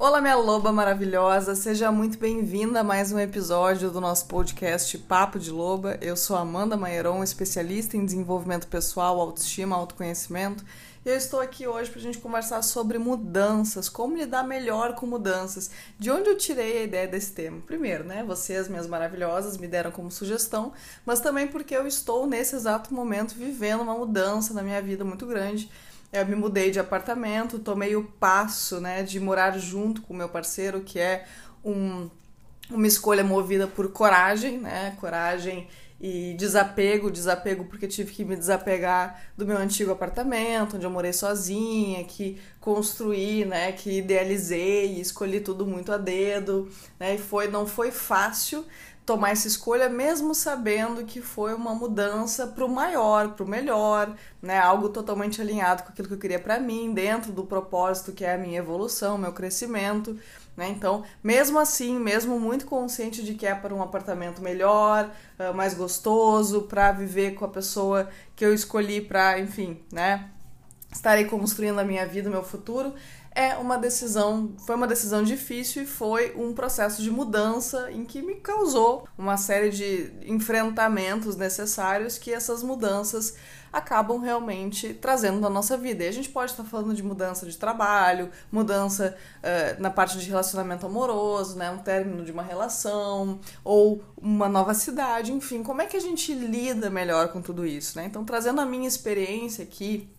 Olá, minha loba maravilhosa, seja muito bem-vinda a mais um episódio do nosso podcast Papo de Loba. Eu sou Amanda Maieron, especialista em desenvolvimento pessoal, autoestima, autoconhecimento. E eu estou aqui hoje para a gente conversar sobre mudanças, como lidar melhor com mudanças. De onde eu tirei a ideia desse tema? Primeiro, né? Vocês, minhas maravilhosas, me deram como sugestão, mas também porque eu estou nesse exato momento vivendo uma mudança na minha vida muito grande eu me mudei de apartamento, tomei o passo, né, de morar junto com o meu parceiro, que é um, uma escolha movida por coragem, né, coragem e desapego, desapego porque tive que me desapegar do meu antigo apartamento, onde eu morei sozinha, que construí, né, que idealizei, escolhi tudo muito a dedo, né, e foi não foi fácil, tomar essa escolha, mesmo sabendo que foi uma mudança para o maior, para o melhor, né? Algo totalmente alinhado com aquilo que eu queria para mim, dentro do propósito que é a minha evolução, meu crescimento, né? Então, mesmo assim, mesmo muito consciente de que é para um apartamento melhor, ah, mais gostoso, para viver com a pessoa que eu escolhi para, enfim, né? Estarei construindo a minha vida, o meu futuro é uma decisão, foi uma decisão difícil e foi um processo de mudança em que me causou uma série de enfrentamentos necessários que essas mudanças acabam realmente trazendo na nossa vida. E a gente pode estar falando de mudança de trabalho, mudança uh, na parte de relacionamento amoroso, né, um término de uma relação ou uma nova cidade, enfim, como é que a gente lida melhor com tudo isso, né? Então, trazendo a minha experiência aqui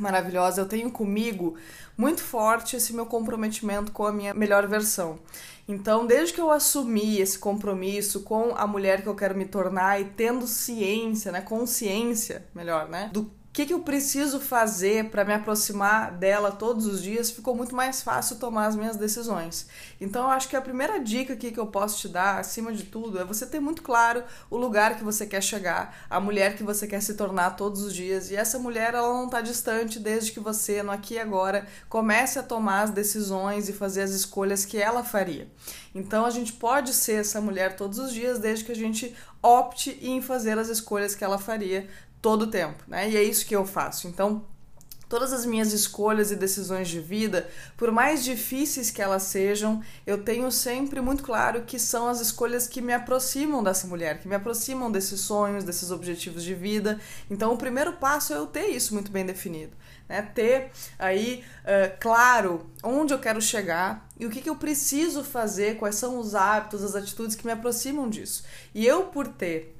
maravilhosa, eu tenho comigo muito forte esse meu comprometimento com a minha melhor versão. Então, desde que eu assumi esse compromisso com a mulher que eu quero me tornar e tendo ciência, né, consciência, melhor, né, do que, que eu preciso fazer para me aproximar dela todos os dias, ficou muito mais fácil tomar as minhas decisões. Então, eu acho que a primeira dica aqui que eu posso te dar, acima de tudo, é você ter muito claro o lugar que você quer chegar, a mulher que você quer se tornar todos os dias. E essa mulher, ela não está distante desde que você, no aqui e agora, comece a tomar as decisões e fazer as escolhas que ela faria. Então, a gente pode ser essa mulher todos os dias, desde que a gente opte em fazer as escolhas que ela faria todo o tempo, né? E é isso que eu faço. Então, todas as minhas escolhas e decisões de vida, por mais difíceis que elas sejam, eu tenho sempre muito claro que são as escolhas que me aproximam dessa mulher, que me aproximam desses sonhos, desses objetivos de vida. Então, o primeiro passo é eu ter isso muito bem definido. Né, ter aí uh, claro onde eu quero chegar e o que, que eu preciso fazer, quais são os hábitos, as atitudes que me aproximam disso. E eu, por ter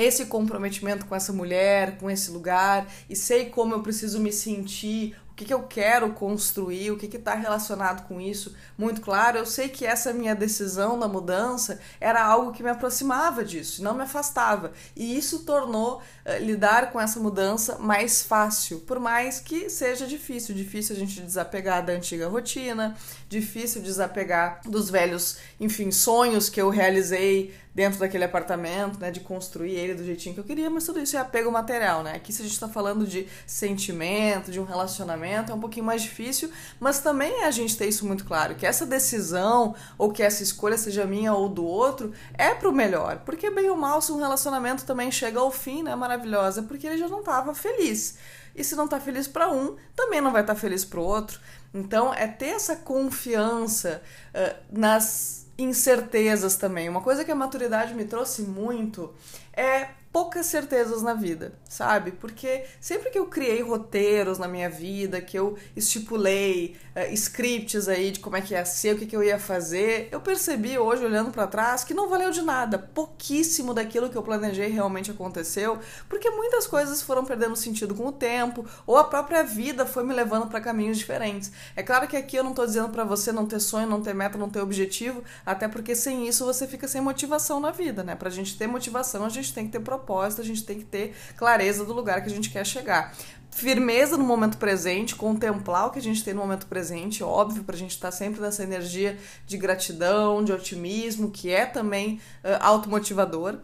esse comprometimento com essa mulher, com esse lugar, e sei como eu preciso me sentir, que, que eu quero construir, o que está relacionado com isso, muito claro. Eu sei que essa minha decisão da mudança era algo que me aproximava disso, não me afastava. E isso tornou uh, lidar com essa mudança mais fácil, por mais que seja difícil. Difícil a gente desapegar da antiga rotina, difícil desapegar dos velhos, enfim, sonhos que eu realizei dentro daquele apartamento, né, de construir ele do jeitinho que eu queria, mas tudo isso é apego material, né? Aqui se a gente está falando de sentimento, de um relacionamento é um pouquinho mais difícil, mas também é a gente ter isso muito claro, que essa decisão ou que essa escolha seja minha ou do outro é pro melhor, porque bem ou mal se um relacionamento também chega ao fim, né, maravilhosa, porque ele já não estava feliz. E se não está feliz para um, também não vai estar tá feliz para o outro. Então, é ter essa confiança uh, nas incertezas também. Uma coisa que a maturidade me trouxe muito é poucas certezas na vida, sabe? Porque sempre que eu criei roteiros na minha vida, que eu estipulei uh, scripts aí de como é que ia ser, o que, que eu ia fazer, eu percebi hoje, olhando para trás, que não valeu de nada. Pouquíssimo daquilo que eu planejei realmente aconteceu, porque muitas coisas foram perdendo sentido com o tempo, ou a própria vida foi me levando para caminhos diferentes. É claro que aqui eu não tô dizendo para você não ter sonho, não ter meta, não ter objetivo, até porque sem isso você fica sem motivação na vida, né? Pra gente ter motivação, a gente tem que ter propósito propósito, a gente tem que ter clareza do lugar que a gente quer chegar firmeza no momento presente, contemplar o que a gente tem no momento presente, óbvio, para a gente estar tá sempre nessa energia de gratidão, de otimismo, que é também uh, automotivador,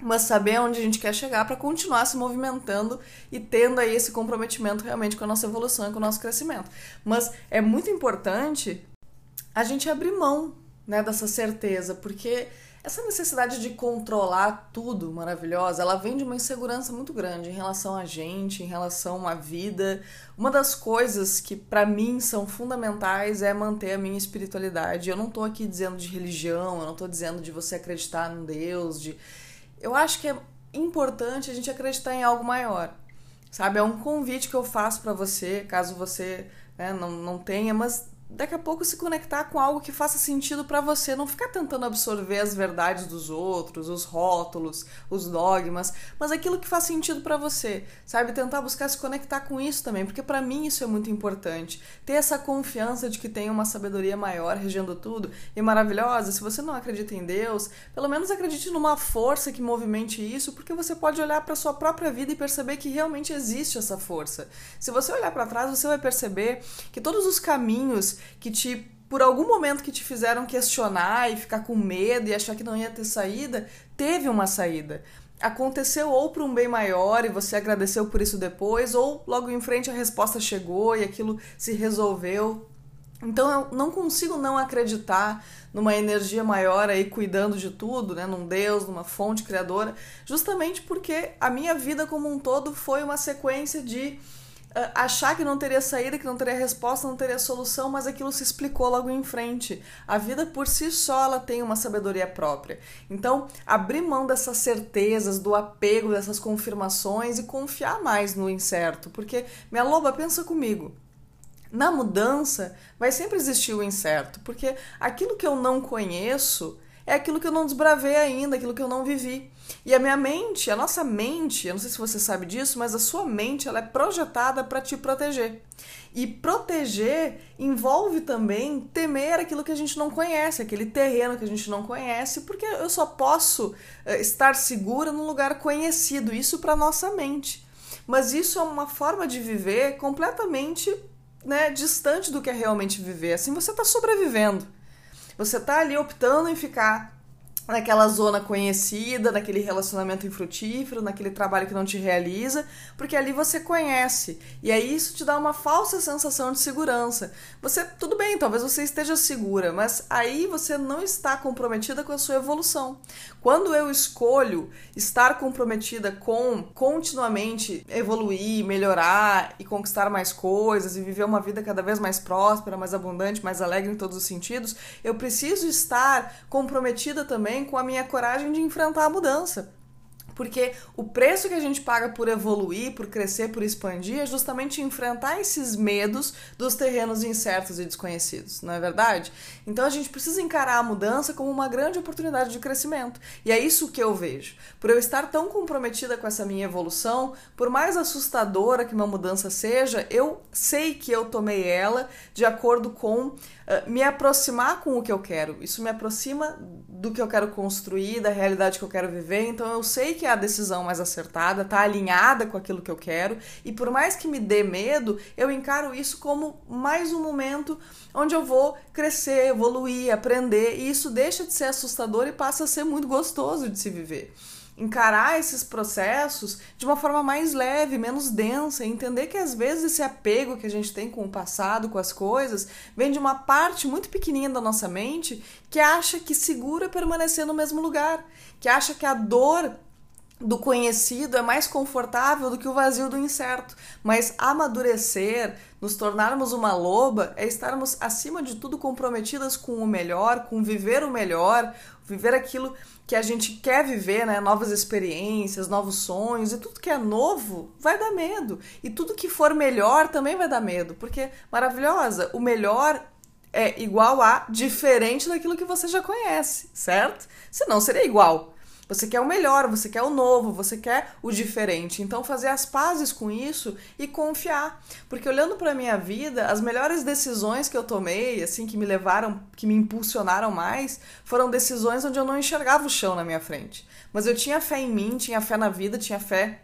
mas saber onde a gente quer chegar para continuar se movimentando e tendo aí esse comprometimento realmente com a nossa evolução e com o nosso crescimento. Mas é muito importante a gente abrir mão né, dessa certeza, porque Essa necessidade de controlar tudo maravilhosa, ela vem de uma insegurança muito grande em relação a gente, em relação à vida. Uma das coisas que para mim são fundamentais é manter a minha espiritualidade. Eu não tô aqui dizendo de religião, eu não tô dizendo de você acreditar num Deus, de Eu acho que é importante a gente acreditar em algo maior. Sabe? É um convite que eu faço para você, caso você né, não, não tenha, mas daqui a pouco se conectar com algo que faça sentido para você, não ficar tentando absorver as verdades dos outros, os rótulos, os dogmas, mas aquilo que faz sentido para você, sabe? Tentar buscar se conectar com isso também, porque para mim isso é muito importante. Ter essa confiança de que tem uma sabedoria maior regendo tudo e maravilhosa. Se você não acredita em Deus, pelo menos acredite numa força que movimente isso, porque você pode olhar para sua própria vida e perceber que realmente existe essa força. Se você olhar para trás, você vai perceber que todos os caminhos que te por algum momento que te fizeram questionar e ficar com medo e achar que não ia ter saída, teve uma saída. Aconteceu ou para um bem maior e você agradeceu por isso depois, ou logo em frente a resposta chegou e aquilo se resolveu. Então eu não consigo não acreditar numa energia maior aí cuidando de tudo, né, num Deus, numa fonte criadora, justamente porque a minha vida como um todo foi uma sequência de achar que não teria saída, que não teria resposta, não teria solução, mas aquilo se explicou logo em frente. A vida por si só ela tem uma sabedoria própria. Então, abrir mão dessas certezas, do apego, dessas confirmações e confiar mais no incerto, porque minha loba pensa comigo. Na mudança vai sempre existir o incerto, porque aquilo que eu não conheço é aquilo que eu não desbravei ainda, aquilo que eu não vivi. E a minha mente, a nossa mente, eu não sei se você sabe disso, mas a sua mente ela é projetada para te proteger. E proteger envolve também temer aquilo que a gente não conhece, aquele terreno que a gente não conhece, porque eu só posso eh, estar segura num lugar conhecido, isso para nossa mente. Mas isso é uma forma de viver completamente né, distante do que é realmente viver. Assim você está sobrevivendo. Você está ali optando em ficar naquela zona conhecida, naquele relacionamento infrutífero, naquele trabalho que não te realiza, porque ali você conhece. E aí isso te dá uma falsa sensação de segurança. Você, tudo bem, talvez você esteja segura, mas aí você não está comprometida com a sua evolução. Quando eu escolho estar comprometida com continuamente evoluir, melhorar e conquistar mais coisas e viver uma vida cada vez mais próspera, mais abundante, mais alegre em todos os sentidos, eu preciso estar comprometida também também com a minha coragem de enfrentar a mudança. Porque o preço que a gente paga por evoluir, por crescer, por expandir, é justamente enfrentar esses medos dos terrenos incertos e desconhecidos, não é verdade? Então a gente precisa encarar a mudança como uma grande oportunidade de crescimento. E é isso que eu vejo. Por eu estar tão comprometida com essa minha evolução, por mais assustadora que uma mudança seja, eu sei que eu tomei ela de acordo com ah, me aproximar com o que eu quero. Isso me aproxima do que eu quero construir, da realidade que eu quero viver. Então eu sei que é a decisão mais acertada, tá alinhada com aquilo que eu quero. E por mais que me dê medo, eu encaro isso como mais um momento onde eu vou crescer, evoluir, aprender. E isso deixa de ser assustador e passa a ser muito gostoso de se viver encarar esses processos de uma forma mais leve, menos densa, e entender que às vezes esse apego que a gente tem com o passado, com as coisas, vem de uma parte muito pequenininha da nossa mente que acha que segura permanecer no mesmo lugar, que acha que a dor do conhecido é mais confortável do que o vazio do incerto. Mas amadurecer, nos tornarmos uma loba, é estarmos acima de tudo comprometidas com o melhor, com viver o melhor, viver aquilo que a gente quer viver, né? Novas experiências, novos sonhos e tudo que é novo vai dar medo. E tudo que for melhor também vai dar medo, porque maravilhosa, o melhor é igual a diferente daquilo que você já conhece, certo? Senão seria igual. Você quer o melhor, você quer o novo, você quer o diferente. Então fazer as pazes com isso e confiar. Porque olhando para minha vida, as melhores decisões que eu tomei, assim que me levaram, que me impulsionaram mais, foram decisões onde eu não enxergava o chão na minha frente. Mas eu tinha fé em mim, tinha fé na vida, tinha fé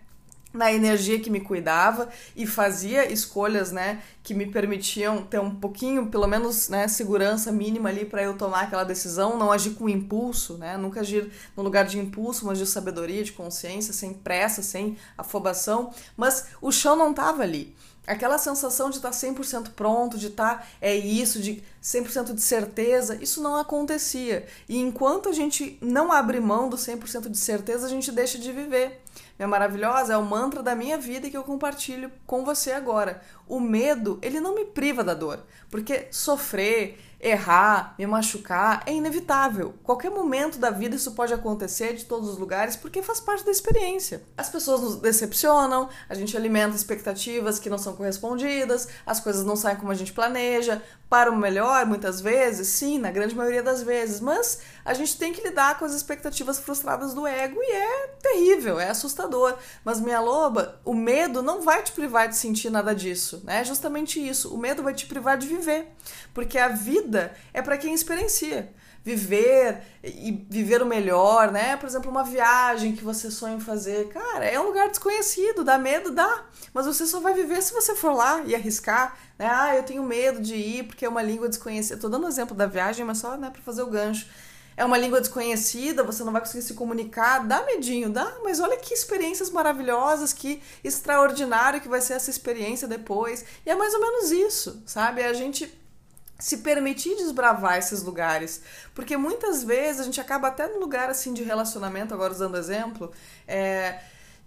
na energia que me cuidava e fazia escolhas, né, que me permitiam ter um pouquinho, pelo menos, né, segurança mínima ali para eu tomar aquela decisão, não agir com impulso, né, nunca agir no lugar de impulso, mas de sabedoria, de consciência, sem pressa, sem afobação, mas o chão não estava ali. Aquela sensação de estar 100% pronto, de estar é isso, de 100% de certeza, isso não acontecia. E enquanto a gente não abre mão do 100% de certeza, a gente deixa de viver. Minha maravilhosa é o mantra da minha vida que eu compartilho com você agora. O medo, ele não me priva da dor, porque sofrer, errar, me machucar é inevitável. Qualquer momento da vida isso pode acontecer de todos os lugares porque faz parte da experiência. As pessoas nos decepcionam, a gente alimenta expectativas que não são correspondidas, as coisas não saem como a gente planeja, para o melhor muitas vezes, sim, na grande maioria das vezes, mas a gente tem que lidar com as expectativas frustradas do ego e é terrível, é assustador. Mas minha loba, o medo não vai te privar de sentir nada disso, né? É justamente isso. O medo vai te privar de viver, porque a vida é para quem experiencia viver e viver o melhor, né? Por exemplo, uma viagem que você sonha em fazer. Cara, é um lugar desconhecido, dá medo, dá. Mas você só vai viver se você for lá e arriscar, né? Ah, eu tenho medo de ir porque é uma língua desconhecida. Tô dando um exemplo da viagem, mas só, né, para fazer o gancho. É uma língua desconhecida, você não vai conseguir se comunicar, dá medinho, dá, mas olha que experiências maravilhosas, que extraordinário que vai ser essa experiência depois. E é mais ou menos isso, sabe? A gente se permitir desbravar esses lugares. Porque muitas vezes a gente acaba até no lugar assim de relacionamento, agora usando exemplo, é,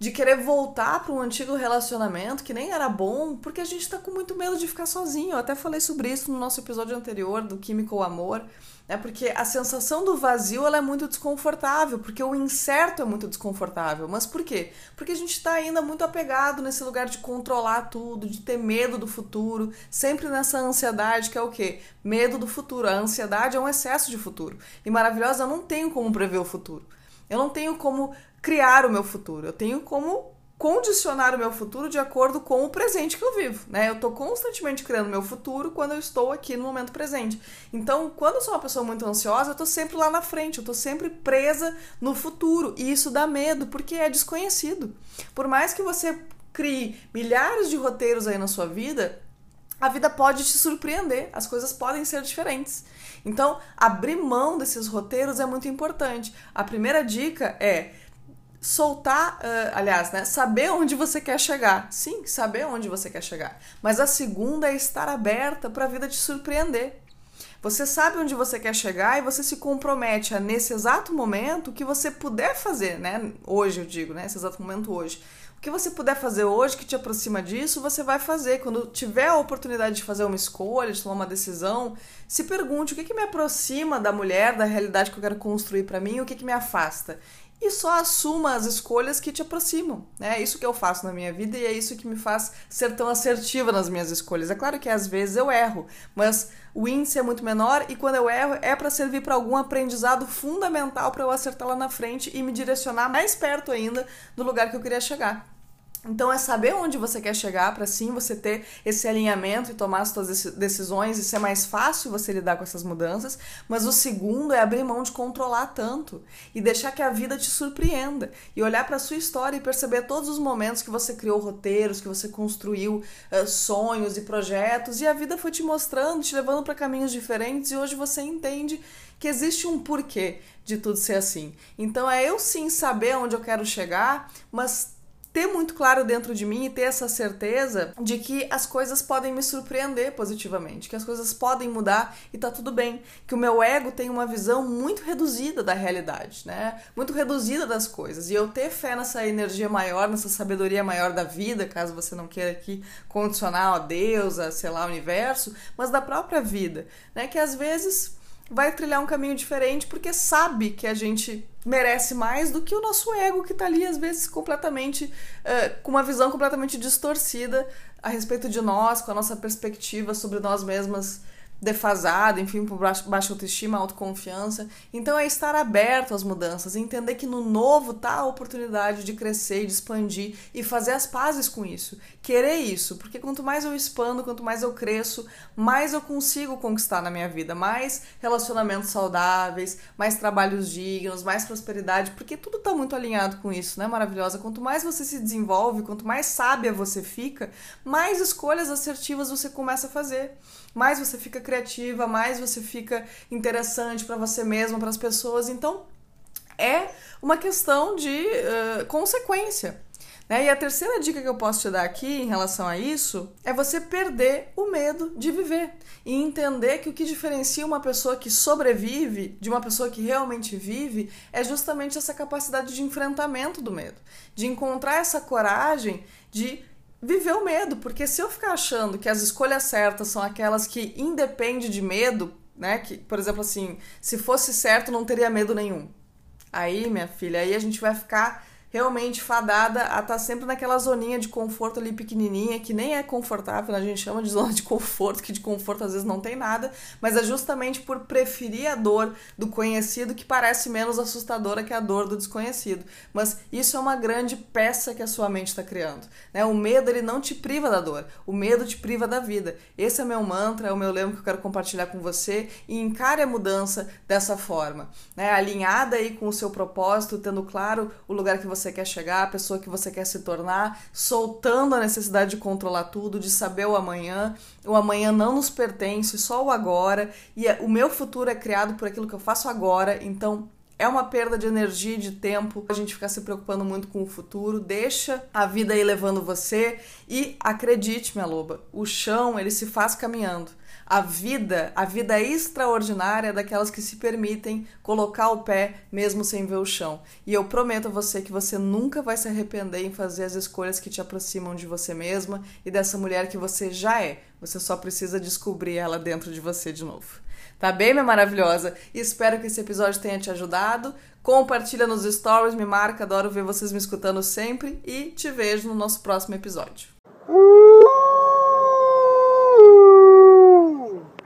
de querer voltar para um antigo relacionamento que nem era bom, porque a gente está com muito medo de ficar sozinho. Eu até falei sobre isso no nosso episódio anterior do Químico Amor né? Porque a sensação do vazio ela é muito desconfortável, porque o incerto é muito desconfortável. Mas por quê? Porque a gente está ainda muito apegado nesse lugar de controlar tudo, de ter medo do futuro, sempre nessa ansiedade que é o quê? Medo do futuro. A ansiedade é um excesso de futuro. E maravilhosa, eu não tenho como prever o futuro. Eu não tenho como criar o meu futuro. Eu tenho como condicionar o meu futuro de acordo com o presente que eu vivo, né? Eu tô constantemente criando meu futuro quando eu estou aqui no momento presente. Então, quando eu sou uma pessoa muito ansiosa, eu tô sempre lá na frente, eu tô sempre presa no futuro, e isso dá medo porque é desconhecido. Por mais que você crie milhares de roteiros aí na sua vida, a vida pode te surpreender, as coisas podem ser diferentes. Então, abrir mão desses roteiros é muito importante. A primeira dica é soltar, uh, aliás, né, saber onde você quer chegar. Sim, saber onde você quer chegar. Mas a segunda é estar aberta para a vida te surpreender. Você sabe onde você quer chegar e você se compromete a nesse exato momento o que você puder fazer, né? Hoje eu digo, né? Esse exato momento hoje. O que você puder fazer hoje que te aproxima disso, você vai fazer. Quando tiver a oportunidade de fazer uma escolha, de tomar uma decisão, se pergunte o que, que me aproxima da mulher, da realidade que eu quero construir para mim, o que, que me afasta e só assuma as escolhas que te aproximam. Né? É isso que eu faço na minha vida e é isso que me faz ser tão assertiva nas minhas escolhas. É claro que às vezes eu erro, mas o índice é muito menor e quando eu erro é para servir para algum aprendizado fundamental para eu acertar lá na frente e me direcionar mais perto ainda do lugar que eu queria chegar. Então é saber onde você quer chegar para sim você ter esse alinhamento e tomar as suas decisões e ser mais fácil você lidar com essas mudanças. Mas o segundo é abrir mão de controlar tanto e deixar que a vida te surpreenda e olhar para sua história e perceber todos os momentos que você criou roteiros, que você construiu uh, sonhos e projetos e a vida foi te mostrando, te levando para caminhos diferentes e hoje você entende que existe um porquê de tudo ser assim. Então é eu sim saber onde eu quero chegar, mas ter muito claro dentro de mim e ter essa certeza de que as coisas podem me surpreender positivamente, que as coisas podem mudar e tá tudo bem, que o meu ego tem uma visão muito reduzida da realidade, né? Muito reduzida das coisas. E eu ter fé nessa energia maior, nessa sabedoria maior da vida, caso você não queira aqui condicionar a Deus, a sei lá, o universo, mas da própria vida, né? Que às vezes vai trilhar um caminho diferente porque sabe que a gente merece mais do que o nosso ego que tá ali às vezes completamente uh, com uma visão completamente distorcida a respeito de nós, com a nossa perspectiva sobre nós mesmas defasada, enfim, por baixa autoestima, autoconfiança. Então é estar aberto às mudanças, entender que no novo tá a oportunidade de crescer, de expandir e fazer as pazes com isso. Querer isso, porque quanto mais eu expando, quanto mais eu cresço, mais eu consigo conquistar na minha vida, mais relacionamentos saudáveis, mais trabalhos dignos, mais prosperidade, porque tudo tá muito alinhado com isso, né, maravilhosa? Quanto mais você se desenvolve, quanto mais sábia você fica, mais escolhas assertivas você começa a fazer mais você fica criativa, mais você fica interessante para você mesma, para as pessoas. Então, é uma questão de uh, consequência. Né? E a terceira dica que eu posso te dar aqui em relação a isso é você perder o medo de viver e entender que o que diferencia uma pessoa que sobrevive de uma pessoa que realmente vive é justamente essa capacidade de enfrentamento do medo, de encontrar essa coragem de viver o medo, porque se eu ficar achando que as escolhas certas são aquelas que independem de medo, né? Que, por exemplo, assim, se fosse certo, não teria medo nenhum. Aí, minha filha, aí a gente vai ficar realmente fadada a estar tá sempre naquela zoninha de conforto ali pequenininha, que nem é confortável, a gente chama de zona de conforto, que de conforto às vezes não tem nada, mas é justamente por preferir a dor do conhecido que parece menos assustadora que a dor do desconhecido. Mas isso é uma grande peça que a sua mente está criando. Né? O medo ele não te priva da dor, o medo te priva da vida. Esse é meu mantra, é o meu lema que eu quero compartilhar com você e encare a mudança dessa forma, né? alinhada aí com o seu propósito, tendo claro o lugar que você você quer chegar, a pessoa que você quer se tornar, soltando a necessidade de controlar tudo, de saber o amanhã. O amanhã não nos pertence, só o agora. E é, o meu futuro é criado por aquilo que eu faço agora, então é uma perda de energia e de tempo a gente ficar se preocupando muito com o futuro. Deixa a vida aí levando você e acredite, minha loba, o chão ele se faz caminhando a vida, a vida extraordinária daquelas que se permitem colocar o pé mesmo sem ver o chão. E eu prometo a você que você nunca vai se arrepender em fazer as escolhas que te aproximam de você mesma e dessa mulher que você já é. Você só precisa descobrir ela dentro de você de novo. Tá bem, minha maravilhosa? Espero que esse episódio tenha te ajudado. Compartilha nos stories, me marca, adoro ver vocês me escutando sempre e te vejo no nosso próximo episódio.